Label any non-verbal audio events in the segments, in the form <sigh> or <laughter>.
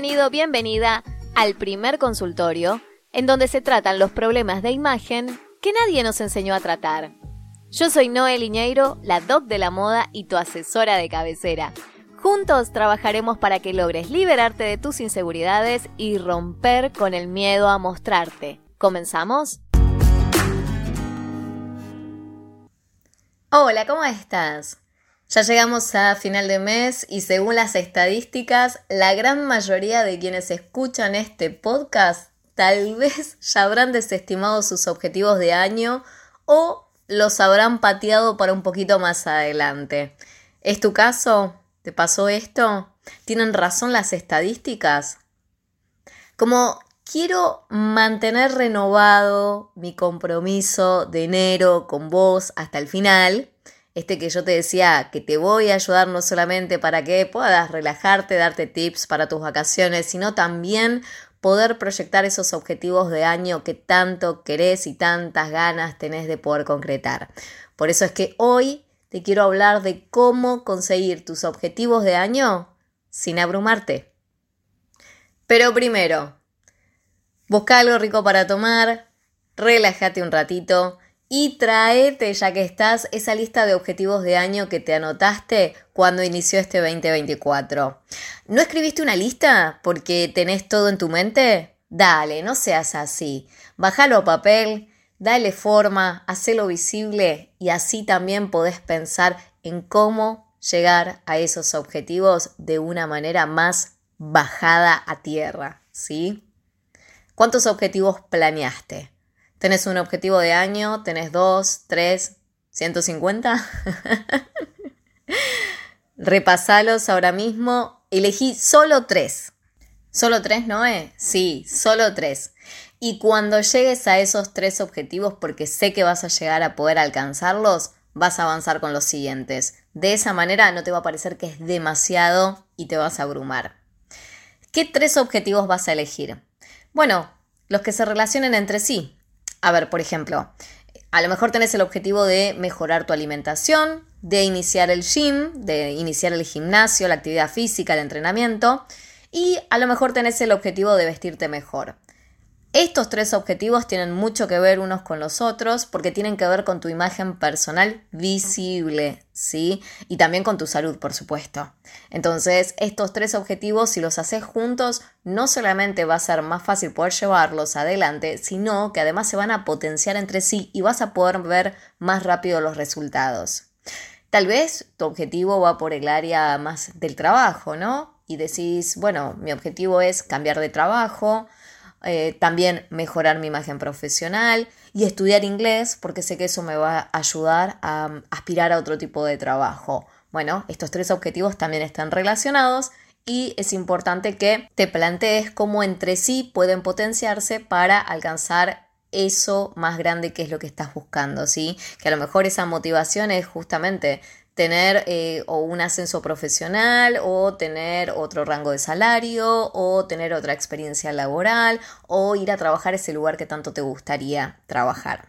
Bienvenido, bienvenida al primer consultorio, en donde se tratan los problemas de imagen que nadie nos enseñó a tratar. Yo soy Noel Iñeiro, la doc de la moda y tu asesora de cabecera. Juntos trabajaremos para que logres liberarte de tus inseguridades y romper con el miedo a mostrarte. ¿Comenzamos? Hola, ¿cómo estás? Ya llegamos a final de mes y según las estadísticas, la gran mayoría de quienes escuchan este podcast tal <laughs> vez ya habrán desestimado sus objetivos de año o los habrán pateado para un poquito más adelante. ¿Es tu caso? ¿Te pasó esto? ¿Tienen razón las estadísticas? Como quiero mantener renovado mi compromiso de enero con vos hasta el final, este que yo te decía que te voy a ayudar no solamente para que puedas relajarte, darte tips para tus vacaciones, sino también poder proyectar esos objetivos de año que tanto querés y tantas ganas tenés de poder concretar. Por eso es que hoy te quiero hablar de cómo conseguir tus objetivos de año sin abrumarte. Pero primero, busca algo rico para tomar, relájate un ratito y traete, ya que estás, esa lista de objetivos de año que te anotaste cuando inició este 2024. ¿No escribiste una lista porque tenés todo en tu mente? Dale, no seas así. Bájalo a papel, dale forma, hacelo visible y así también podés pensar en cómo llegar a esos objetivos de una manera más bajada a tierra, ¿sí? ¿Cuántos objetivos planeaste? Tenés un objetivo de año, tenés dos, tres, 150. <laughs> Repasalos ahora mismo. Elegí solo tres. ¿Solo tres, Noé? Sí, solo tres. Y cuando llegues a esos tres objetivos, porque sé que vas a llegar a poder alcanzarlos, vas a avanzar con los siguientes. De esa manera no te va a parecer que es demasiado y te vas a abrumar. ¿Qué tres objetivos vas a elegir? Bueno, los que se relacionen entre sí, a ver, por ejemplo, a lo mejor tenés el objetivo de mejorar tu alimentación, de iniciar el gym, de iniciar el gimnasio, la actividad física, el entrenamiento, y a lo mejor tenés el objetivo de vestirte mejor. Estos tres objetivos tienen mucho que ver unos con los otros porque tienen que ver con tu imagen personal visible, ¿sí? Y también con tu salud, por supuesto. Entonces, estos tres objetivos, si los haces juntos, no solamente va a ser más fácil poder llevarlos adelante, sino que además se van a potenciar entre sí y vas a poder ver más rápido los resultados. Tal vez tu objetivo va por el área más del trabajo, ¿no? Y decís, bueno, mi objetivo es cambiar de trabajo, eh, también mejorar mi imagen profesional y estudiar inglés porque sé que eso me va a ayudar a mm, aspirar a otro tipo de trabajo. Bueno, estos tres objetivos también están relacionados y es importante que te plantees cómo entre sí pueden potenciarse para alcanzar eso más grande que es lo que estás buscando, ¿sí? Que a lo mejor esa motivación es justamente tener eh, o un ascenso profesional o tener otro rango de salario o tener otra experiencia laboral o ir a trabajar ese lugar que tanto te gustaría trabajar.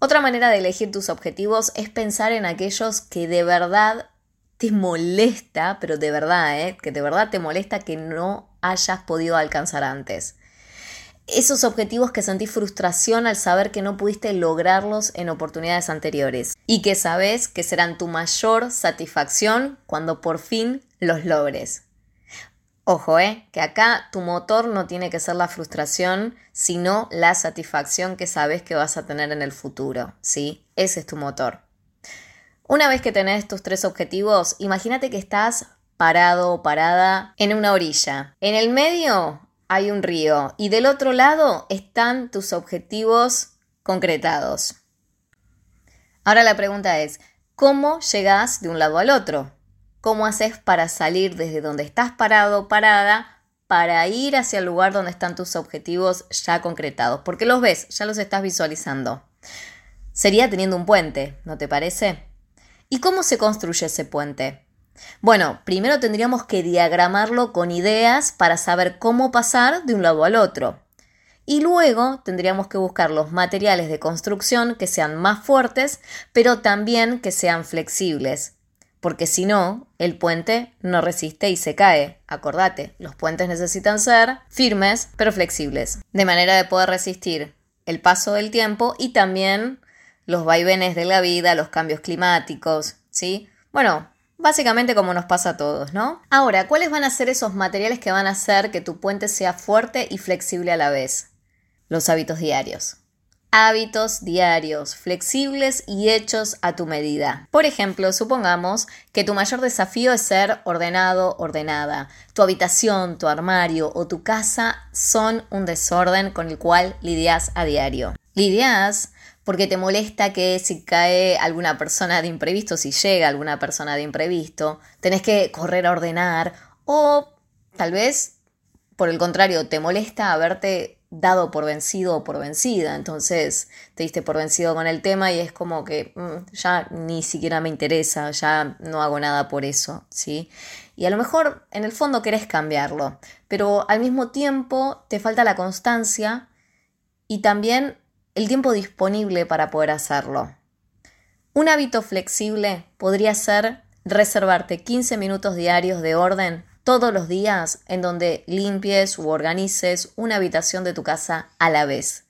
Otra manera de elegir tus objetivos es pensar en aquellos que de verdad te molesta, pero de verdad, ¿eh? que de verdad te molesta que no hayas podido alcanzar antes esos objetivos que sentís frustración al saber que no pudiste lograrlos en oportunidades anteriores y que sabes que serán tu mayor satisfacción cuando por fin los logres. Ojo, eh, que acá tu motor no tiene que ser la frustración, sino la satisfacción que sabes que vas a tener en el futuro, ¿sí? Ese es tu motor. Una vez que tenés tus tres objetivos, imagínate que estás parado o parada en una orilla. En el medio hay un río y del otro lado están tus objetivos concretados. Ahora la pregunta es, ¿cómo llegas de un lado al otro? ¿Cómo haces para salir desde donde estás parado o parada para ir hacia el lugar donde están tus objetivos ya concretados? Porque los ves, ya los estás visualizando. Sería teniendo un puente, ¿no te parece? ¿Y cómo se construye ese puente? Bueno, primero tendríamos que diagramarlo con ideas para saber cómo pasar de un lado al otro. Y luego tendríamos que buscar los materiales de construcción que sean más fuertes, pero también que sean flexibles. porque si no, el puente no resiste y se cae. Acordate, los puentes necesitan ser firmes pero flexibles, de manera de poder resistir el paso del tiempo y también los vaivenes de la vida, los cambios climáticos, ¿sí? Bueno, básicamente como nos pasa a todos, ¿no? Ahora, ¿cuáles van a ser esos materiales que van a hacer que tu puente sea fuerte y flexible a la vez? Los hábitos diarios hábitos diarios, flexibles y hechos a tu medida. Por ejemplo, supongamos que tu mayor desafío es ser ordenado, ordenada. Tu habitación, tu armario o tu casa son un desorden con el cual lidias a diario. Lidias porque te molesta que si cae alguna persona de imprevisto, si llega alguna persona de imprevisto, tenés que correr a ordenar o tal vez, por el contrario, te molesta haberte dado por vencido o por vencida. Entonces te diste por vencido con el tema y es como que mm, ya ni siquiera me interesa, ya no hago nada por eso, ¿sí? Y a lo mejor en el fondo querés cambiarlo, pero al mismo tiempo te falta la constancia y también el tiempo disponible para poder hacerlo. Un hábito flexible podría ser reservarte 15 minutos diarios de orden todos los días en donde limpies u organices una habitación de tu casa a la vez.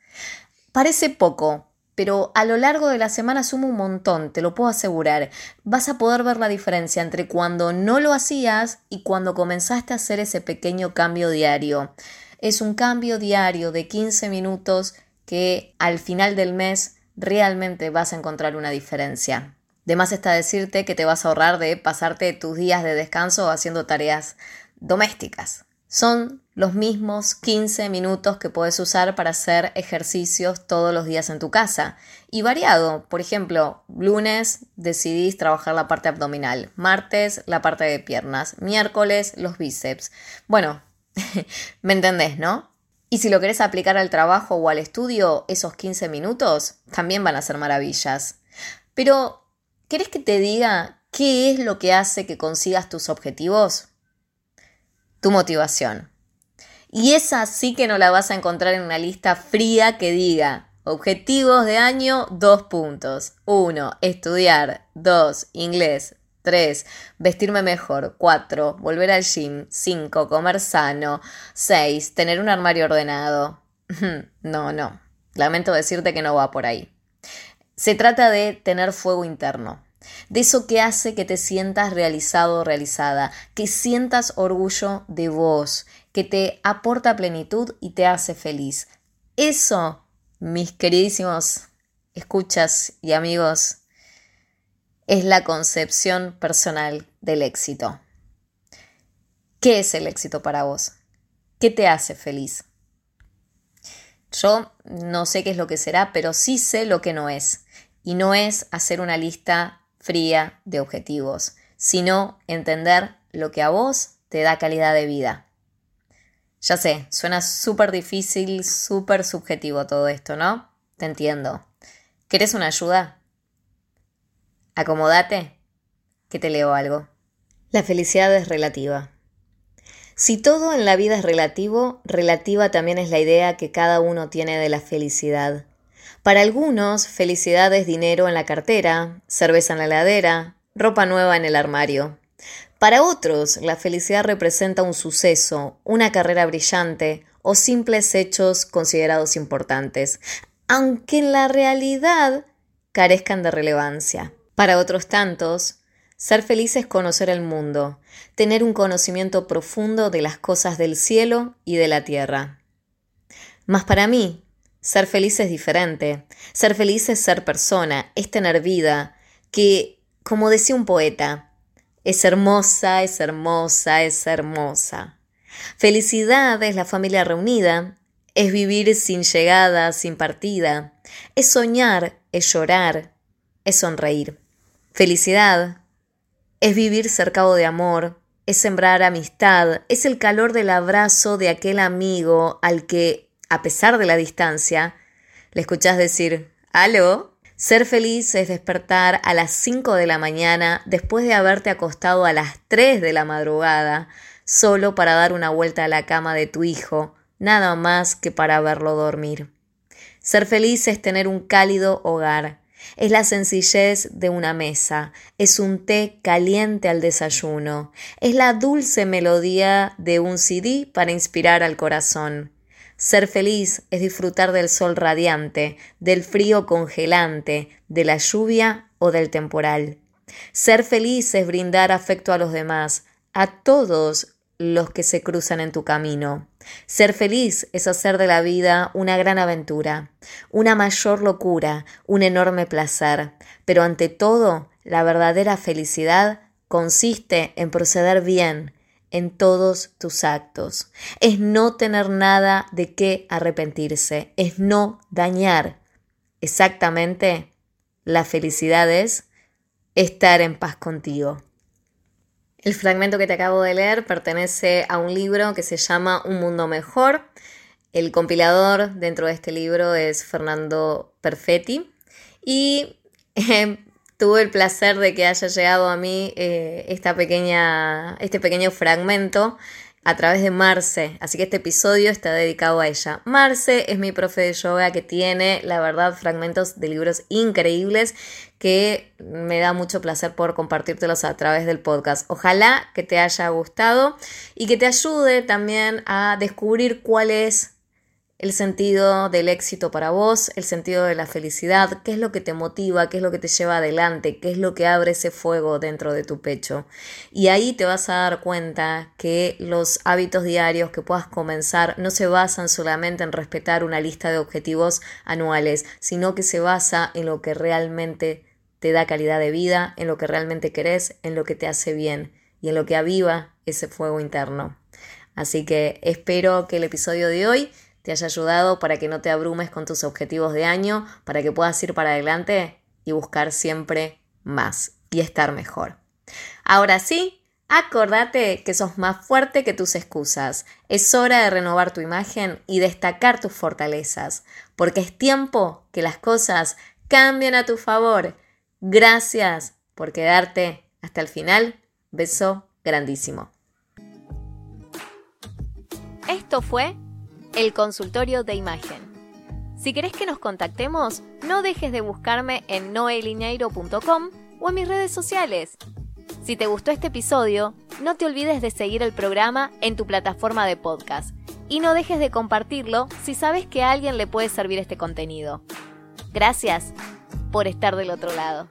Parece poco, pero a lo largo de la semana suma un montón, te lo puedo asegurar. Vas a poder ver la diferencia entre cuando no lo hacías y cuando comenzaste a hacer ese pequeño cambio diario. Es un cambio diario de 15 minutos que al final del mes realmente vas a encontrar una diferencia. De más está decirte que te vas a ahorrar de pasarte tus días de descanso haciendo tareas domésticas. Son los mismos 15 minutos que puedes usar para hacer ejercicios todos los días en tu casa. Y variado, por ejemplo, lunes decidís trabajar la parte abdominal, martes la parte de piernas, miércoles los bíceps. Bueno, <laughs> me entendés, ¿no? Y si lo querés aplicar al trabajo o al estudio, esos 15 minutos también van a ser maravillas. Pero ¿Querés que te diga qué es lo que hace que consigas tus objetivos? Tu motivación. Y esa sí que no la vas a encontrar en una lista fría que diga objetivos de año, dos puntos. Uno, estudiar. Dos, inglés. Tres, vestirme mejor. Cuatro, volver al gym. Cinco, comer sano. Seis, tener un armario ordenado. <laughs> No, no. Lamento decirte que no va por ahí. Se trata de tener fuego interno, de eso que hace que te sientas realizado o realizada, que sientas orgullo de vos, que te aporta plenitud y te hace feliz. Eso, mis queridísimos escuchas y amigos, es la concepción personal del éxito. ¿Qué es el éxito para vos? ¿Qué te hace feliz? Yo no sé qué es lo que será, pero sí sé lo que no es. Y no es hacer una lista fría de objetivos, sino entender lo que a vos te da calidad de vida. Ya sé, suena súper difícil, súper subjetivo todo esto, ¿no? Te entiendo. ¿Querés una ayuda? Acomódate, que te leo algo. La felicidad es relativa. Si todo en la vida es relativo, relativa también es la idea que cada uno tiene de la felicidad. Para algunos, felicidad es dinero en la cartera, cerveza en la heladera, ropa nueva en el armario. Para otros, la felicidad representa un suceso, una carrera brillante o simples hechos considerados importantes, aunque en la realidad carezcan de relevancia. Para otros tantos, ser feliz es conocer el mundo, tener un conocimiento profundo de las cosas del cielo y de la tierra. Mas para mí, ser feliz es diferente. Ser feliz es ser persona, es tener vida, que, como decía un poeta, es hermosa, es hermosa, es hermosa. Felicidad es la familia reunida, es vivir sin llegada, sin partida, es soñar, es llorar, es sonreír. Felicidad es vivir cercado de amor, es sembrar amistad, es el calor del abrazo de aquel amigo al que, a pesar de la distancia, le escuchás decir, ¿aló? Ser feliz es despertar a las 5 de la mañana después de haberte acostado a las 3 de la madrugada, solo para dar una vuelta a la cama de tu hijo, nada más que para verlo dormir. Ser feliz es tener un cálido hogar, es la sencillez de una mesa, es un té caliente al desayuno, es la dulce melodía de un CD para inspirar al corazón. Ser feliz es disfrutar del sol radiante, del frío congelante, de la lluvia o del temporal. Ser feliz es brindar afecto a los demás, a todos los que se cruzan en tu camino. Ser feliz es hacer de la vida una gran aventura, una mayor locura, un enorme placer, pero ante todo, la verdadera felicidad consiste en proceder bien en todos tus actos. Es no tener nada de qué arrepentirse, es no dañar. Exactamente, la felicidad es estar en paz contigo. El fragmento que te acabo de leer pertenece a un libro que se llama Un Mundo Mejor. El compilador dentro de este libro es Fernando Perfetti y eh, <laughs> tuve el placer de que haya llegado a mí eh, esta pequeña, este pequeño fragmento a través de Marce, así que este episodio está dedicado a ella. Marce es mi profe de yoga que tiene, la verdad, fragmentos de libros increíbles que me da mucho placer por compartírtelos a través del podcast. Ojalá que te haya gustado y que te ayude también a descubrir cuál es el sentido del éxito para vos, el sentido de la felicidad, qué es lo que te motiva, qué es lo que te lleva adelante, qué es lo que abre ese fuego dentro de tu pecho. Y ahí te vas a dar cuenta que los hábitos diarios que puedas comenzar no se basan solamente en respetar una lista de objetivos anuales, sino que se basa en lo que realmente te da calidad de vida, en lo que realmente querés, en lo que te hace bien y en lo que aviva ese fuego interno. Así que espero que el episodio de hoy te haya ayudado para que no te abrumes con tus objetivos de año, para que puedas ir para adelante y buscar siempre más y estar mejor. Ahora sí, acordate que sos más fuerte que tus excusas. Es hora de renovar tu imagen y destacar tus fortalezas, porque es tiempo que las cosas cambien a tu favor. Gracias por quedarte hasta el final. Beso grandísimo. Esto fue el consultorio de imagen. Si querés que nos contactemos, no dejes de buscarme en noelineiro.com o en mis redes sociales. Si te gustó este episodio, no te olvides de seguir el programa en tu plataforma de podcast y no dejes de compartirlo si sabes que a alguien le puede servir este contenido. Gracias por estar del otro lado.